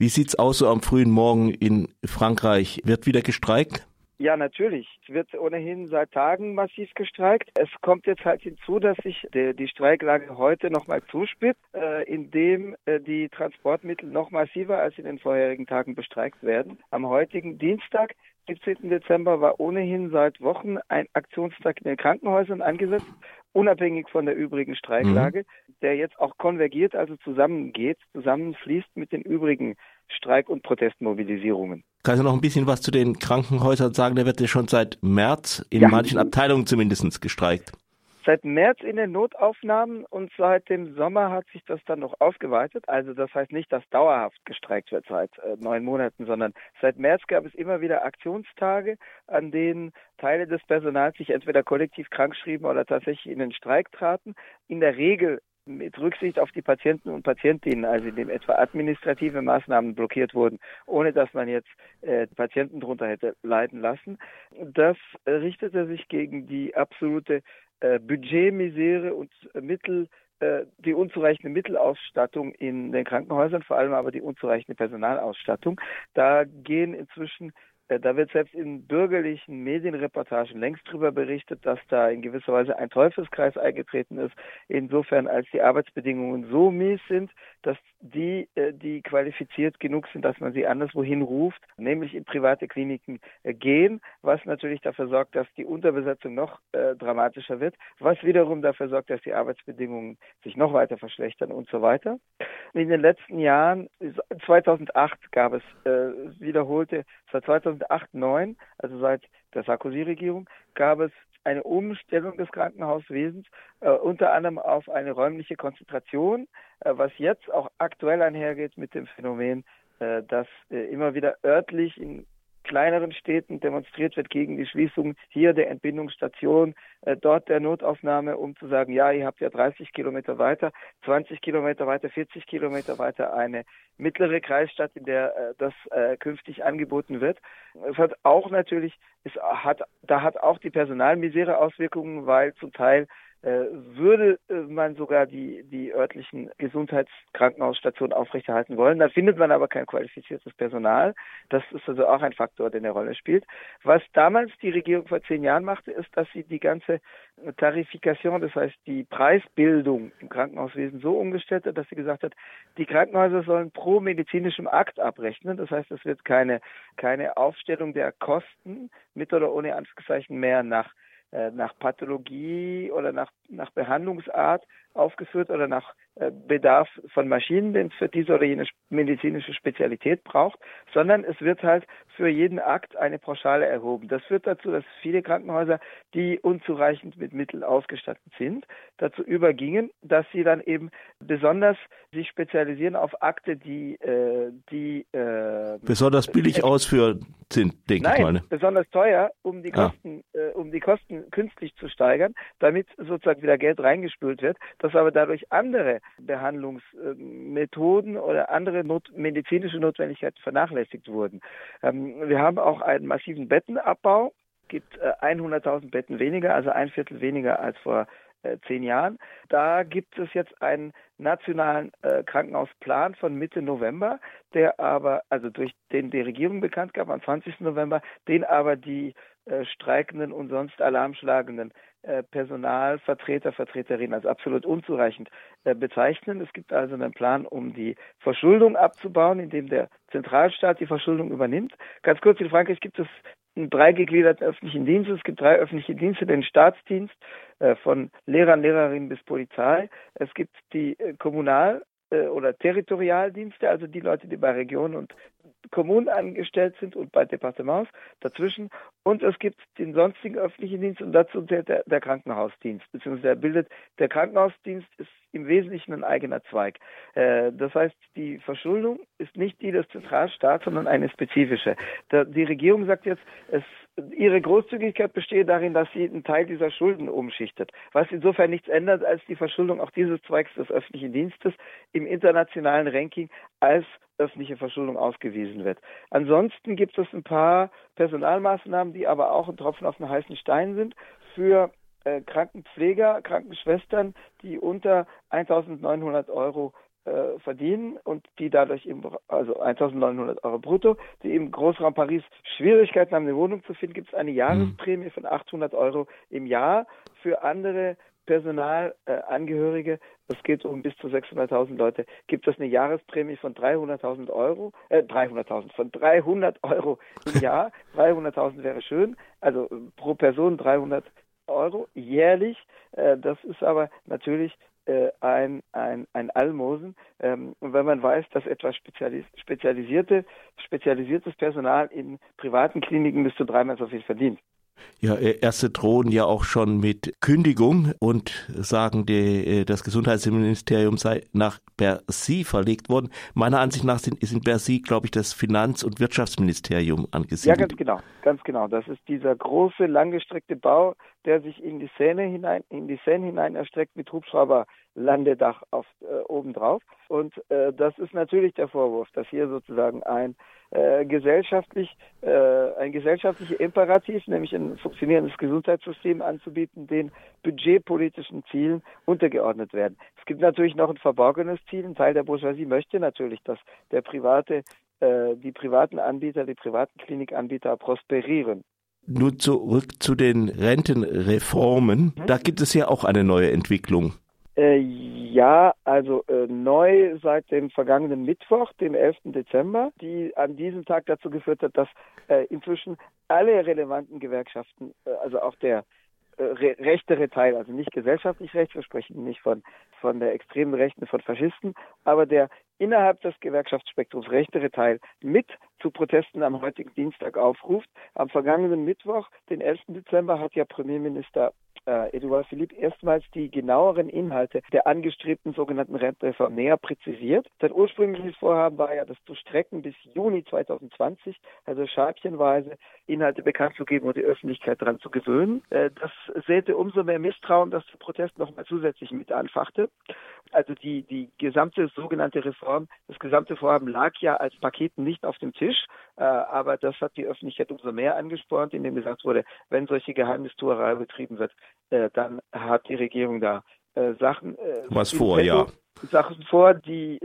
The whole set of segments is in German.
Wie sieht's aus so am frühen Morgen in Frankreich? Wird wieder gestreikt? Ja, natürlich. Es wird ohnehin seit Tagen massiv gestreikt. Es kommt jetzt halt hinzu, dass sich die, Streiklage heute nochmal zuspitzt, äh, indem äh, die Transportmittel noch massiver als in den vorherigen Tagen bestreikt werden. Am heutigen Dienstag 17. Dezember war ohnehin seit Wochen ein Aktionstag in den Krankenhäusern angesetzt, unabhängig von der übrigen Streiklage, mhm. der jetzt auch konvergiert, also zusammengeht, zusammenfließt mit den übrigen Streik- und Protestmobilisierungen. Kannst du noch ein bisschen was zu den Krankenhäusern sagen? Da wird ja schon seit März in ja. manchen Abteilungen zumindest gestreikt. Seit März in den Notaufnahmen und seit dem Sommer hat sich das dann noch ausgeweitet. Also das heißt nicht, dass dauerhaft gestreikt wird seit äh, neun Monaten, sondern seit März gab es immer wieder Aktionstage, an denen Teile des Personals sich entweder kollektiv krankschrieben oder tatsächlich in den Streik traten. In der Regel mit Rücksicht auf die Patienten und Patientinnen, also indem etwa administrative Maßnahmen blockiert wurden, ohne dass man jetzt äh, Patienten darunter hätte leiden lassen. Das richtete sich gegen die absolute äh, Budgetmisere und Mittel äh, die unzureichende Mittelausstattung in den Krankenhäusern, vor allem aber die unzureichende Personalausstattung. Da gehen inzwischen äh, da wird selbst in bürgerlichen Medienreportagen längst darüber berichtet, dass da in gewisser Weise ein Teufelskreis eingetreten ist, insofern als die Arbeitsbedingungen so mies sind, dass die, äh, die qualifiziert genug sind, dass man sie anderswohin ruft, nämlich in private Kliniken äh, gehen, was natürlich dafür sorgt, dass die Unterbesetzung noch äh, dramatischer wird, was wiederum dafür sorgt, dass die Arbeitsbedingungen sich noch weiter verschlechtern und so weiter. In den letzten Jahren, 2008 gab es äh, wiederholte, seit 2008 2008, 2009, also seit der Sarkozy-Regierung, gab es eine Umstellung des Krankenhauswesens, äh, unter anderem auf eine räumliche Konzentration, äh, was jetzt auch aktuell einhergeht mit dem Phänomen, äh, dass äh, immer wieder örtlich in kleineren Städten demonstriert wird gegen die Schließung hier der Entbindungsstation, äh, dort der Notaufnahme, um zu sagen, ja, ihr habt ja 30 Kilometer weiter, 20 Kilometer weiter, 40 Kilometer weiter eine mittlere Kreisstadt, in der äh, das äh, künftig angeboten wird. Es hat auch natürlich, es hat, da hat auch die Personalmisere Auswirkungen, weil zum Teil würde äh, man sogar die, die örtlichen Gesundheitskrankenhausstationen aufrechterhalten wollen. Da findet man aber kein qualifiziertes Personal. Das ist also auch ein Faktor, der eine Rolle spielt. Was damals die Regierung vor zehn Jahren machte, ist, dass sie die ganze Tarifikation, das heißt die Preisbildung im Krankenhauswesen so umgestellt hat, dass sie gesagt hat, die Krankenhäuser sollen pro medizinischem Akt abrechnen. Das heißt, es wird keine, keine Aufstellung der Kosten mit oder ohne Anführungszeichen mehr nach äh, nach Pathologie oder nach, nach Behandlungsart aufgeführt oder nach äh, Bedarf von Maschinen, den es für diese oder jene medizinische Spezialität braucht, sondern es wird halt für jeden Akt eine Pauschale erhoben. Das führt dazu, dass viele Krankenhäuser, die unzureichend mit Mitteln ausgestattet sind, dazu übergingen, dass sie dann eben besonders sich spezialisieren auf Akte, die äh, die äh, besonders billig äh, ausführen sind, denke nein, ich mal. Ne? besonders teuer, um die ah. Kosten, ah. äh, um die Kosten künstlich zu steigern, damit sozusagen wieder Geld reingespült wird dass aber dadurch andere Behandlungsmethoden oder andere not medizinische Notwendigkeiten vernachlässigt wurden. Ähm, wir haben auch einen massiven Bettenabbau, gibt äh, 100.000 Betten weniger, also ein Viertel weniger als vor äh, zehn Jahren. Da gibt es jetzt einen nationalen äh, Krankenhausplan von Mitte November, der aber, also durch den die Regierung bekannt gab am 20. November, den aber die äh, Streikenden und sonst Alarmschlagenden äh, Personalvertreter, Vertreterinnen als absolut unzureichend äh, bezeichnen. Es gibt also einen Plan, um die Verschuldung abzubauen, indem der Zentralstaat die Verschuldung übernimmt. Ganz kurz, in Frankreich gibt es einen drei gegliederten öffentlichen Dienst. Es gibt drei öffentliche Dienste, den Staatsdienst von Lehrern, Lehrerinnen bis Polizei. Es gibt die Kommunal- oder Territorialdienste, also die Leute, die bei Regionen und Kommunen angestellt sind und bei Departements dazwischen. Und es gibt den sonstigen öffentlichen Dienst und dazu der, der, der Krankenhausdienst, beziehungsweise der bildet, der Krankenhausdienst ist im Wesentlichen ein eigener Zweig. Äh, das heißt, die Verschuldung ist nicht die des Zentralstaats, sondern eine spezifische. Da, die Regierung sagt jetzt, es, ihre Großzügigkeit besteht darin, dass sie einen Teil dieser Schulden umschichtet, was insofern nichts ändert, als die Verschuldung auch dieses Zweigs des öffentlichen Dienstes im internationalen Ranking als öffentliche Verschuldung ausgewiesen wird. Ansonsten gibt es ein paar Personalmaßnahmen, die aber auch ein Tropfen auf den heißen Stein sind für äh, Krankenpfleger, Krankenschwestern, die unter 1900 Euro äh, verdienen und die dadurch eben, also 1900 Euro brutto, die im Großraum Paris Schwierigkeiten haben, eine Wohnung zu finden, gibt es eine Jahresprämie von 800 Euro im Jahr. Für andere Personalangehörige, das geht um bis zu 600.000 Leute, gibt es eine Jahresprämie von 300.000 Euro, äh, 300.000, von 300 Euro im Jahr. 300.000 wäre schön, also pro Person 300 Euro jährlich. Äh, das ist aber natürlich äh, ein, ein, ein Almosen. Ähm, und wenn man weiß, dass etwas spezialis spezialisierte, spezialisiertes Personal in privaten Kliniken bis zu dreimal so viel verdient. Ja, äh, erste drohen ja auch schon mit Kündigung und sagen, die, äh, das Gesundheitsministerium sei nach Bercy verlegt worden. Meiner Ansicht nach sind, ist in Bercy, glaube ich, das Finanz- und Wirtschaftsministerium angesiedelt. Ja, ganz genau, ganz genau. Das ist dieser große, langgestreckte Bau, der sich in die Seine hinein, in die Seine hinein erstreckt mit Hubschrauberlandedach auf äh, obendrauf. Und äh, das ist natürlich der Vorwurf, dass hier sozusagen ein äh, gesellschaftlich, äh, ein gesellschaftlicher Imperativ, nämlich ein funktionierendes Gesundheitssystem anzubieten, den budgetpolitischen Zielen untergeordnet werden. Es gibt natürlich noch ein verborgenes Ziel. Ein Teil der Bourgeoisie möchte natürlich, dass der private, äh, die privaten Anbieter, die privaten Klinikanbieter prosperieren. Nun zurück zu den Rentenreformen. Mhm. Da gibt es ja auch eine neue Entwicklung. Äh, ja, also äh, neu seit dem vergangenen Mittwoch, dem 11. Dezember, die an diesem Tag dazu geführt hat, dass äh, inzwischen alle relevanten Gewerkschaften, äh, also auch der äh, re rechtere Teil, also nicht gesellschaftlich rechts, wir sprechen nicht von, von der extremen Rechten, von Faschisten, aber der innerhalb des Gewerkschaftsspektrums rechtere Teil mit zu Protesten am heutigen Dienstag aufruft. Am vergangenen Mittwoch, den 11. Dezember, hat ja Premierminister äh, Edouard Philippe erstmals die genaueren Inhalte der angestrebten sogenannten Rentenreform näher präzisiert. Sein ursprüngliches Vorhaben war ja, das zu strecken bis Juni 2020, also scheibchenweise Inhalte bekannt zu geben und die Öffentlichkeit daran zu gewöhnen. Äh, das säte umso mehr Misstrauen, dass der Protest nochmal zusätzlich mit anfachte. Also die, die gesamte sogenannte Reform, das gesamte Vorhaben lag ja als Paket nicht auf dem Tisch, aber das hat die Öffentlichkeit umso mehr angespornt, indem gesagt wurde, wenn solche Geheimnistuerei betrieben wird, äh, dann hat die Regierung da äh, Sachen äh, was vor, ja. Sachen vor, die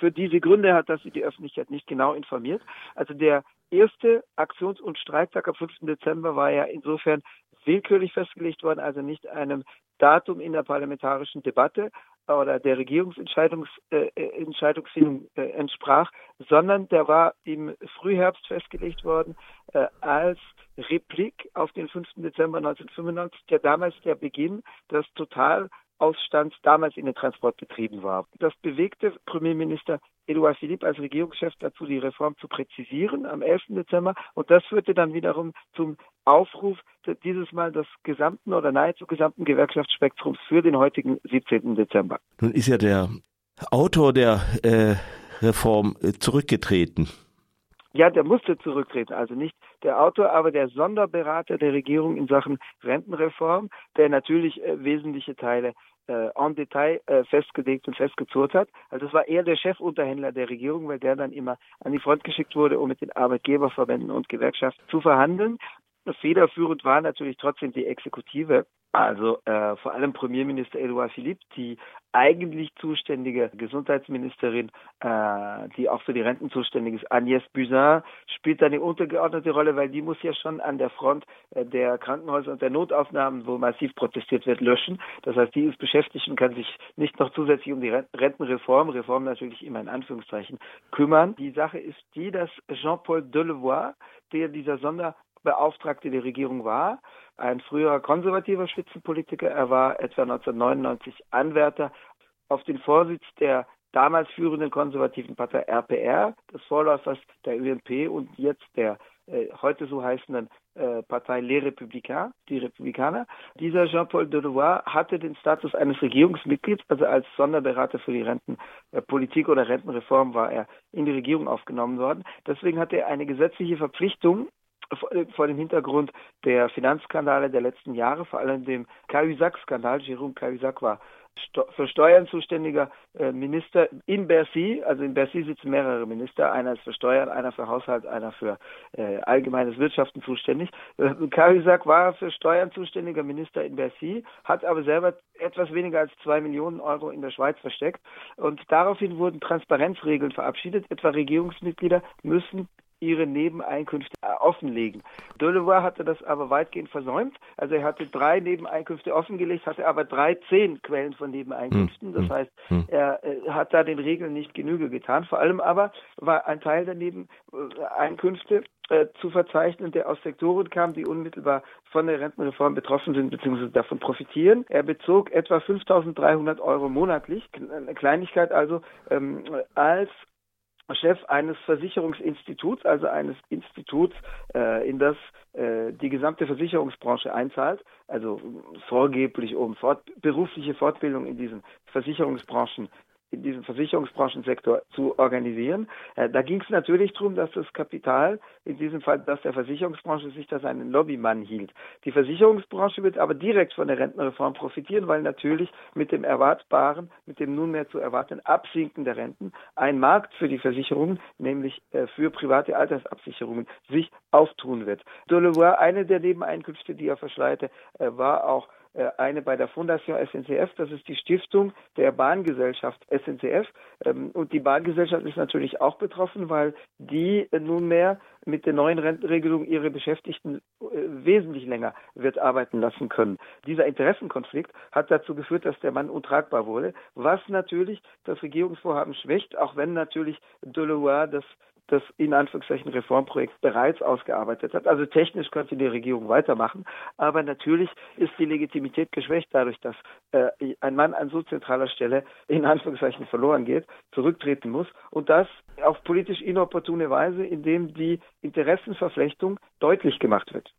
für diese Gründe hat, dass sie die Öffentlichkeit nicht genau informiert. Also der erste Aktions- und Streiktag am 5. Dezember war ja insofern willkürlich festgelegt worden, also nicht einem Datum in der parlamentarischen Debatte oder der Regierungsentscheidungsfindung äh, äh, entsprach, sondern der war im Frühherbst festgelegt worden äh, als Replik auf den 5. Dezember 1995, der damals der Beginn des Totalausstands damals in den Transportbetrieben war. Das bewegte Premierminister Edouard Philippe als Regierungschef dazu, die Reform zu präzisieren am 11. Dezember. Und das führte dann wiederum zum Aufruf dieses Mal des gesamten oder nahezu gesamten Gewerkschaftsspektrums für den heutigen 17. Dezember. Nun ist ja der Autor der äh, Reform äh, zurückgetreten. Ja, der musste zurücktreten. Also nicht der Autor, aber der Sonderberater der Regierung in Sachen Rentenreform, der natürlich äh, wesentliche Teile äh, en Detail äh, festgelegt und festgezurrt hat. Also das war eher der Chefunterhändler der Regierung, weil der dann immer an die Front geschickt wurde, um mit den Arbeitgeberverbänden und Gewerkschaften zu verhandeln. Federführend war natürlich trotzdem die Exekutive, also äh, vor allem Premierminister Edouard Philippe, die eigentlich zuständige Gesundheitsministerin, äh, die auch für die Renten zuständig ist, Agnès Buzyn, spielt eine untergeordnete Rolle, weil die muss ja schon an der Front äh, der Krankenhäuser und der Notaufnahmen, wo massiv protestiert wird, löschen. Das heißt, die ist beschäftigt und kann sich nicht noch zusätzlich um die Rentenreform, Reform natürlich immer in Anführungszeichen, kümmern. Die Sache ist die, dass Jean-Paul Delevoye, der dieser Sonder Beauftragte der Regierung war, ein früherer konservativer Spitzenpolitiker. Er war etwa 1999 Anwärter auf den Vorsitz der damals führenden konservativen Partei RPR, des Vorläufers der UMP und jetzt der äh, heute so heißenden äh, Partei Les Républicains, die Republikaner. Dieser Jean-Paul Delevoye hatte den Status eines Regierungsmitglieds, also als Sonderberater für die Rentenpolitik äh, oder Rentenreform war er in die Regierung aufgenommen worden. Deswegen hatte er eine gesetzliche Verpflichtung, vor dem Hintergrund der Finanzskandale der letzten Jahre, vor allem dem Cahuzac-Skandal. Jérôme Cahuzac war für Steuern zuständiger äh, Minister in Bercy. Also in Bercy sitzen mehrere Minister. Einer ist für Steuern, einer für Haushalt, einer für äh, allgemeines Wirtschaften zuständig. Äh, war für Steuern zuständiger Minister in Bercy, hat aber selber etwas weniger als zwei Millionen Euro in der Schweiz versteckt. Und daraufhin wurden Transparenzregeln verabschiedet. Etwa Regierungsmitglieder müssen ihre Nebeneinkünfte offenlegen. Delevoye hatte das aber weitgehend versäumt. Also er hatte drei Nebeneinkünfte offengelegt, hatte aber drei, zehn Quellen von Nebeneinkünften. Das hm. heißt, hm. er äh, hat da den Regeln nicht Genüge getan. Vor allem aber war ein Teil der Nebeneinkünfte äh, zu verzeichnen, der aus Sektoren kam, die unmittelbar von der Rentenreform betroffen sind bzw. davon profitieren. Er bezog etwa 5.300 Euro monatlich, eine Kleinigkeit also, ähm, als Chef eines Versicherungsinstituts, also eines Instituts, äh, in das äh, die gesamte Versicherungsbranche einzahlt, also vorgeblich um fort, berufliche Fortbildung in diesen Versicherungsbranchen in diesem Versicherungsbranchensektor zu organisieren. Äh, da ging es natürlich darum, dass das Kapital, in diesem Fall das der Versicherungsbranche, sich da seinen Lobbymann hielt. Die Versicherungsbranche wird aber direkt von der Rentenreform profitieren, weil natürlich mit dem erwartbaren, mit dem nunmehr zu erwartenden Absinken der Renten ein Markt für die Versicherungen, nämlich äh, für private Altersabsicherungen, sich auftun wird. Delevoye, eine der Nebeneinkünfte, die er verschleierte, äh, war auch eine bei der Fondation SNCF, das ist die Stiftung der Bahngesellschaft SNCF. Ähm, und die Bahngesellschaft ist natürlich auch betroffen, weil die nunmehr mit der neuen Rentenregelung ihre Beschäftigten äh, wesentlich länger wird arbeiten lassen können. Dieser Interessenkonflikt hat dazu geführt, dass der Mann untragbar wurde, was natürlich das Regierungsvorhaben schwächt, auch wenn natürlich Delevoye das das in Anführungszeichen Reformprojekt bereits ausgearbeitet hat. Also technisch könnte die Regierung weitermachen, aber natürlich ist die Legitimität geschwächt dadurch, dass äh, ein Mann an so zentraler Stelle in Anführungszeichen verloren geht, zurücktreten muss und das auf politisch inopportune Weise, indem die Interessenverflechtung deutlich gemacht wird.